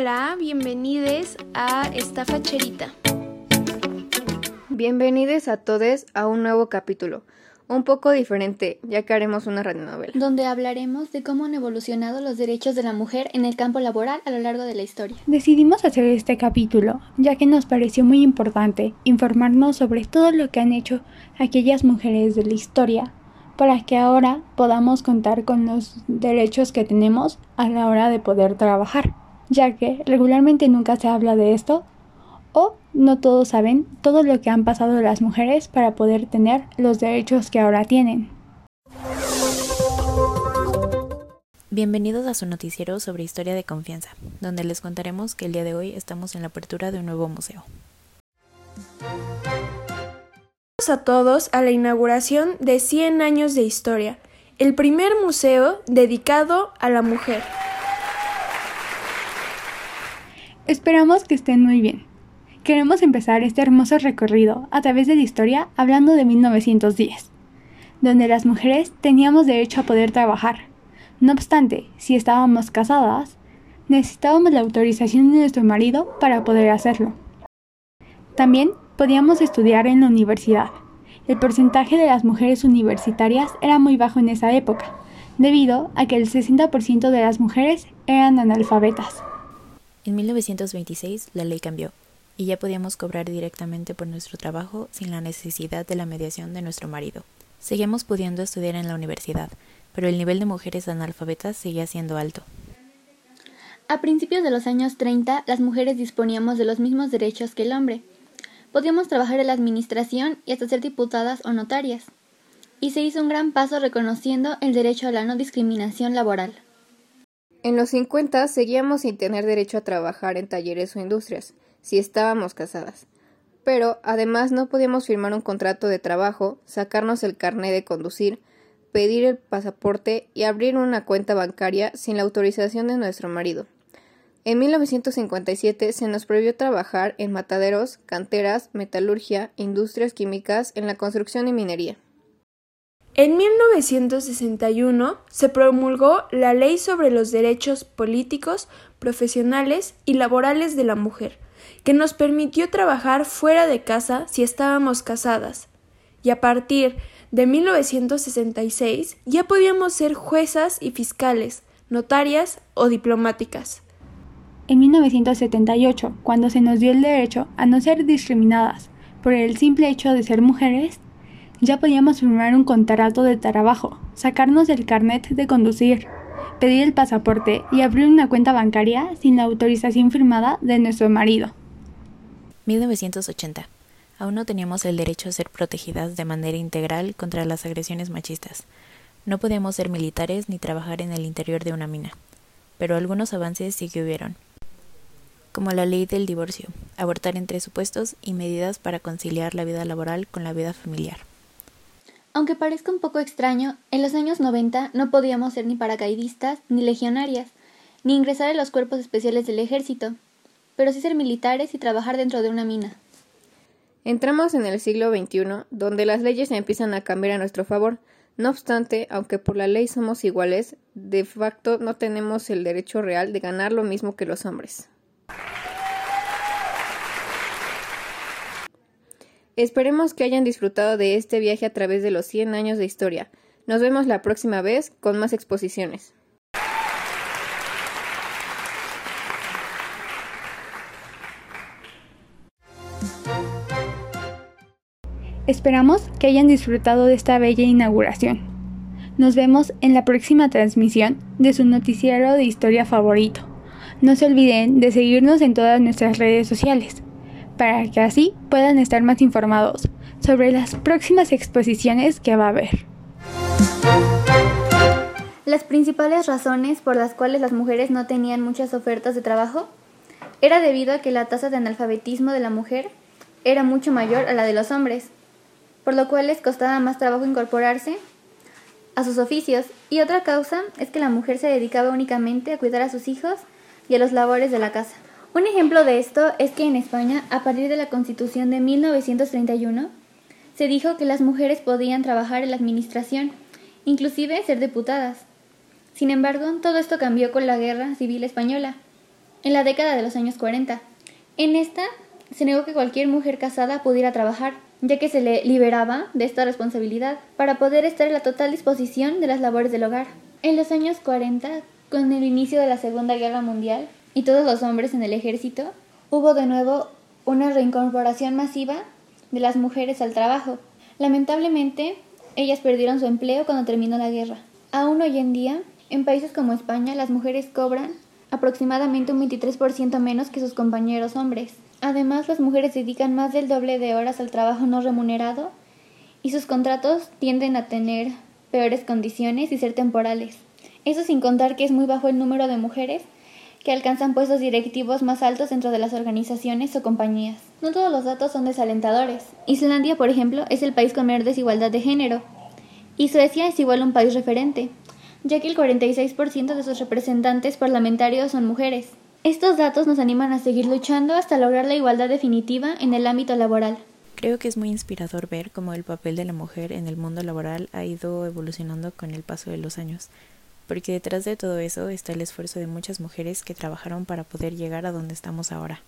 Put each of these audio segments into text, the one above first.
Hola, bienvenidos a esta facherita. Bienvenidos a todos a un nuevo capítulo, un poco diferente, ya que haremos una radionovela. Donde hablaremos de cómo han evolucionado los derechos de la mujer en el campo laboral a lo largo de la historia. Decidimos hacer este capítulo, ya que nos pareció muy importante informarnos sobre todo lo que han hecho aquellas mujeres de la historia, para que ahora podamos contar con los derechos que tenemos a la hora de poder trabajar, ya que regularmente nunca se habla de esto o no todos saben todo lo que han pasado las mujeres para poder tener los derechos que ahora tienen. Bienvenidos a su noticiero sobre historia de confianza, donde les contaremos que el día de hoy estamos en la apertura de un nuevo museo a todos a la inauguración de 100 años de historia, el primer museo dedicado a la mujer. Esperamos que estén muy bien. Queremos empezar este hermoso recorrido a través de la historia hablando de 1910, donde las mujeres teníamos derecho a poder trabajar. No obstante, si estábamos casadas, necesitábamos la autorización de nuestro marido para poder hacerlo. También podíamos estudiar en la universidad. El porcentaje de las mujeres universitarias era muy bajo en esa época, debido a que el 60% de las mujeres eran analfabetas. En 1926 la ley cambió y ya podíamos cobrar directamente por nuestro trabajo sin la necesidad de la mediación de nuestro marido. Seguimos pudiendo estudiar en la universidad, pero el nivel de mujeres analfabetas seguía siendo alto. A principios de los años 30, las mujeres disponíamos de los mismos derechos que el hombre, podíamos trabajar en la administración y hasta ser diputadas o notarias. Y se hizo un gran paso reconociendo el derecho a la no discriminación laboral. En los 50 seguíamos sin tener derecho a trabajar en talleres o industrias, si estábamos casadas. Pero además no podíamos firmar un contrato de trabajo, sacarnos el carné de conducir, pedir el pasaporte y abrir una cuenta bancaria sin la autorización de nuestro marido. En 1957 se nos prohibió trabajar en mataderos, canteras, metalurgia, industrias químicas, en la construcción y minería. En 1961 se promulgó la Ley sobre los Derechos Políticos, Profesionales y Laborales de la Mujer, que nos permitió trabajar fuera de casa si estábamos casadas. Y a partir de 1966 ya podíamos ser juezas y fiscales, notarias o diplomáticas en 1978, cuando se nos dio el derecho a no ser discriminadas por el simple hecho de ser mujeres, ya podíamos firmar un contrato de trabajo, sacarnos el carnet de conducir, pedir el pasaporte y abrir una cuenta bancaria sin la autorización firmada de nuestro marido. 1980. Aún no teníamos el derecho a ser protegidas de manera integral contra las agresiones machistas. No podíamos ser militares ni trabajar en el interior de una mina. Pero algunos avances sí que hubieron como la ley del divorcio, abortar entre supuestos y medidas para conciliar la vida laboral con la vida familiar. Aunque parezca un poco extraño, en los años 90 no podíamos ser ni paracaidistas ni legionarias, ni ingresar en los cuerpos especiales del ejército, pero sí ser militares y trabajar dentro de una mina. Entramos en el siglo XXI, donde las leyes empiezan a cambiar a nuestro favor. No obstante, aunque por la ley somos iguales, de facto no tenemos el derecho real de ganar lo mismo que los hombres. Esperemos que hayan disfrutado de este viaje a través de los 100 años de historia. Nos vemos la próxima vez con más exposiciones. Esperamos que hayan disfrutado de esta bella inauguración. Nos vemos en la próxima transmisión de su noticiero de historia favorito. No se olviden de seguirnos en todas nuestras redes sociales para que así puedan estar más informados sobre las próximas exposiciones que va a haber. Las principales razones por las cuales las mujeres no tenían muchas ofertas de trabajo era debido a que la tasa de analfabetismo de la mujer era mucho mayor a la de los hombres, por lo cual les costaba más trabajo incorporarse a sus oficios, y otra causa es que la mujer se dedicaba únicamente a cuidar a sus hijos y a los labores de la casa. Un ejemplo de esto es que en España, a partir de la Constitución de 1931, se dijo que las mujeres podían trabajar en la administración, inclusive ser diputadas. Sin embargo, todo esto cambió con la Guerra Civil Española, en la década de los años 40. En esta se negó que cualquier mujer casada pudiera trabajar, ya que se le liberaba de esta responsabilidad para poder estar en la total disposición de las labores del hogar. En los años 40, con el inicio de la Segunda Guerra Mundial y todos los hombres en el ejército, hubo de nuevo una reincorporación masiva de las mujeres al trabajo. Lamentablemente, ellas perdieron su empleo cuando terminó la guerra. Aún hoy en día, en países como España, las mujeres cobran aproximadamente un 23% menos que sus compañeros hombres. Además, las mujeres dedican más del doble de horas al trabajo no remunerado y sus contratos tienden a tener peores condiciones y ser temporales. Eso sin contar que es muy bajo el número de mujeres que alcanzan puestos directivos más altos dentro de las organizaciones o compañías. No todos los datos son desalentadores. Islandia, por ejemplo, es el país con menor desigualdad de género. Y Suecia es igual un país referente, ya que el 46% de sus representantes parlamentarios son mujeres. Estos datos nos animan a seguir luchando hasta lograr la igualdad definitiva en el ámbito laboral. Creo que es muy inspirador ver cómo el papel de la mujer en el mundo laboral ha ido evolucionando con el paso de los años, porque detrás de todo eso está el esfuerzo de muchas mujeres que trabajaron para poder llegar a donde estamos ahora.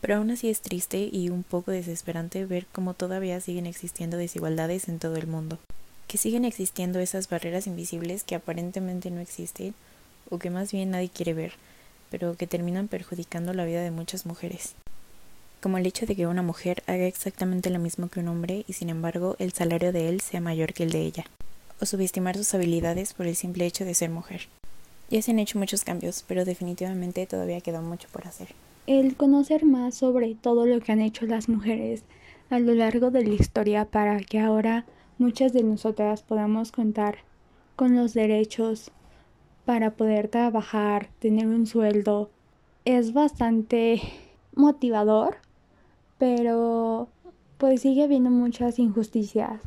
Pero aún así es triste y un poco desesperante ver cómo todavía siguen existiendo desigualdades en todo el mundo, que siguen existiendo esas barreras invisibles que aparentemente no existen o que más bien nadie quiere ver, pero que terminan perjudicando la vida de muchas mujeres. Como el hecho de que una mujer haga exactamente lo mismo que un hombre y sin embargo el salario de él sea mayor que el de ella, o subestimar sus habilidades por el simple hecho de ser mujer. Ya se han hecho muchos cambios, pero definitivamente todavía queda mucho por hacer. El conocer más sobre todo lo que han hecho las mujeres a lo largo de la historia para que ahora muchas de nosotras podamos contar con los derechos para poder trabajar, tener un sueldo, es bastante motivador, pero pues sigue habiendo muchas injusticias,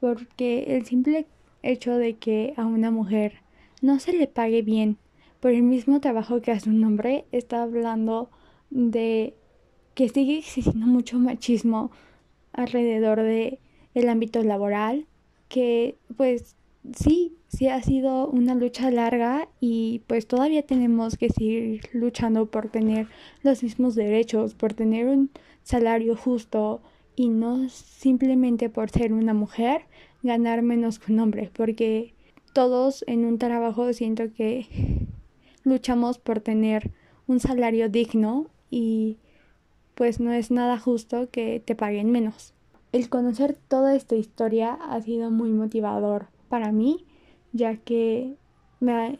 porque el simple hecho de que a una mujer no se le pague bien por el mismo trabajo que hace un hombre está hablando de que sigue existiendo mucho machismo alrededor de el ámbito laboral que pues sí sí ha sido una lucha larga y pues todavía tenemos que seguir luchando por tener los mismos derechos, por tener un salario justo y no simplemente por ser una mujer ganar menos que un hombre, porque todos en un trabajo siento que luchamos por tener un salario digno y pues no es nada justo que te paguen menos. El conocer toda esta historia ha sido muy motivador para mí ya que me,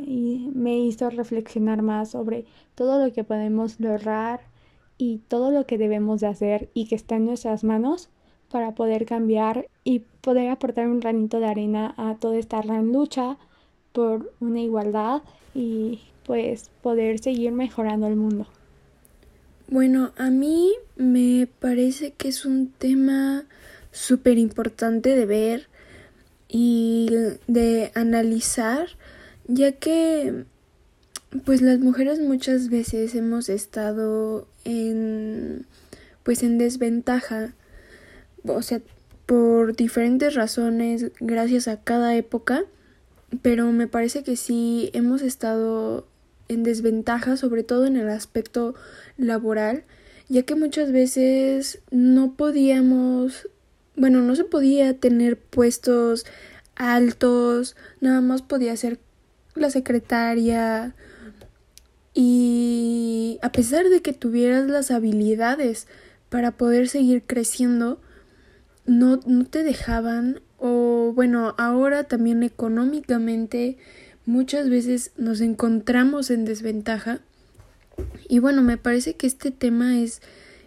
me hizo reflexionar más sobre todo lo que podemos lograr y todo lo que debemos de hacer y que está en nuestras manos para poder cambiar y poder aportar un granito de arena a toda esta gran lucha por una igualdad y pues poder seguir mejorando el mundo. Bueno, a mí me parece que es un tema súper importante de ver y de analizar, ya que pues las mujeres muchas veces hemos estado en pues en desventaja, o sea, por diferentes razones, gracias a cada época, pero me parece que sí hemos estado en desventaja, sobre todo en el aspecto laboral, ya que muchas veces no podíamos bueno, no se podía tener puestos altos, nada más podía ser la secretaria y a pesar de que tuvieras las habilidades para poder seguir creciendo, no, no te dejaban o bueno, ahora también económicamente muchas veces nos encontramos en desventaja. Y bueno, me parece que este tema es,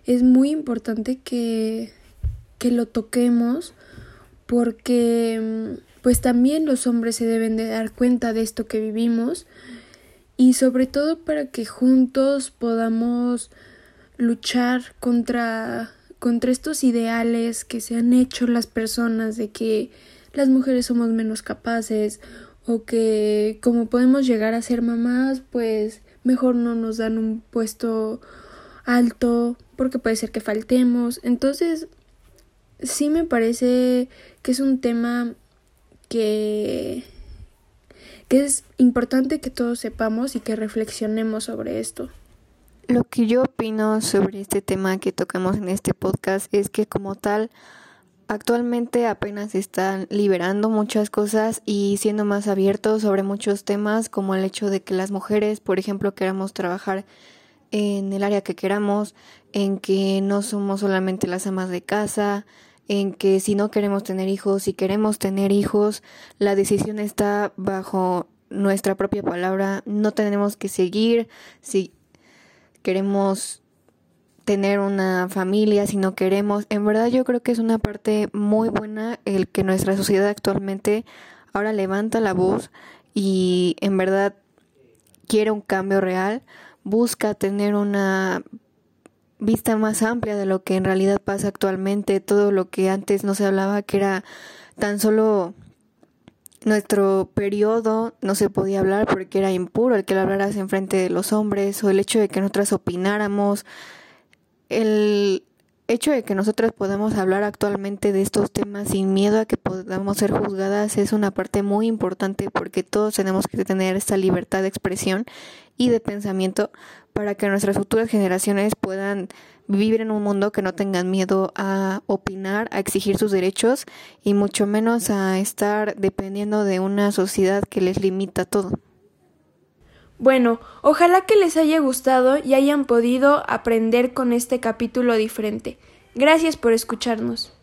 es muy importante que que lo toquemos porque mm, pues también los hombres se deben de dar cuenta de esto que vivimos y sobre todo para que juntos podamos luchar contra contra estos ideales que se han hecho las personas de que las mujeres somos menos capaces o que como podemos llegar a ser mamás pues mejor no nos dan un puesto alto porque puede ser que faltemos entonces sí me parece que es un tema que, que es importante que todos sepamos y que reflexionemos sobre esto. Lo que yo opino sobre este tema que tocamos en este podcast es que como tal, actualmente apenas están liberando muchas cosas y siendo más abiertos sobre muchos temas como el hecho de que las mujeres, por ejemplo, queramos trabajar en el área que queramos, en que no somos solamente las amas de casa, en que si no queremos tener hijos, si queremos tener hijos, la decisión está bajo nuestra propia palabra, no tenemos que seguir si queremos tener una familia, si no queremos. En verdad yo creo que es una parte muy buena el que nuestra sociedad actualmente ahora levanta la voz y en verdad quiere un cambio real, busca tener una vista más amplia de lo que en realidad pasa actualmente, todo lo que antes no se hablaba que era tan solo nuestro periodo no se podía hablar porque era impuro el que lo hablaras en frente de los hombres o el hecho de que nosotras opináramos. El hecho de que nosotras podamos hablar actualmente de estos temas sin miedo a que podamos ser juzgadas es una parte muy importante porque todos tenemos que tener esta libertad de expresión y de pensamiento para que nuestras futuras generaciones puedan vivir en un mundo que no tengan miedo a opinar, a exigir sus derechos y mucho menos a estar dependiendo de una sociedad que les limita todo. Bueno, ojalá que les haya gustado y hayan podido aprender con este capítulo diferente. Gracias por escucharnos.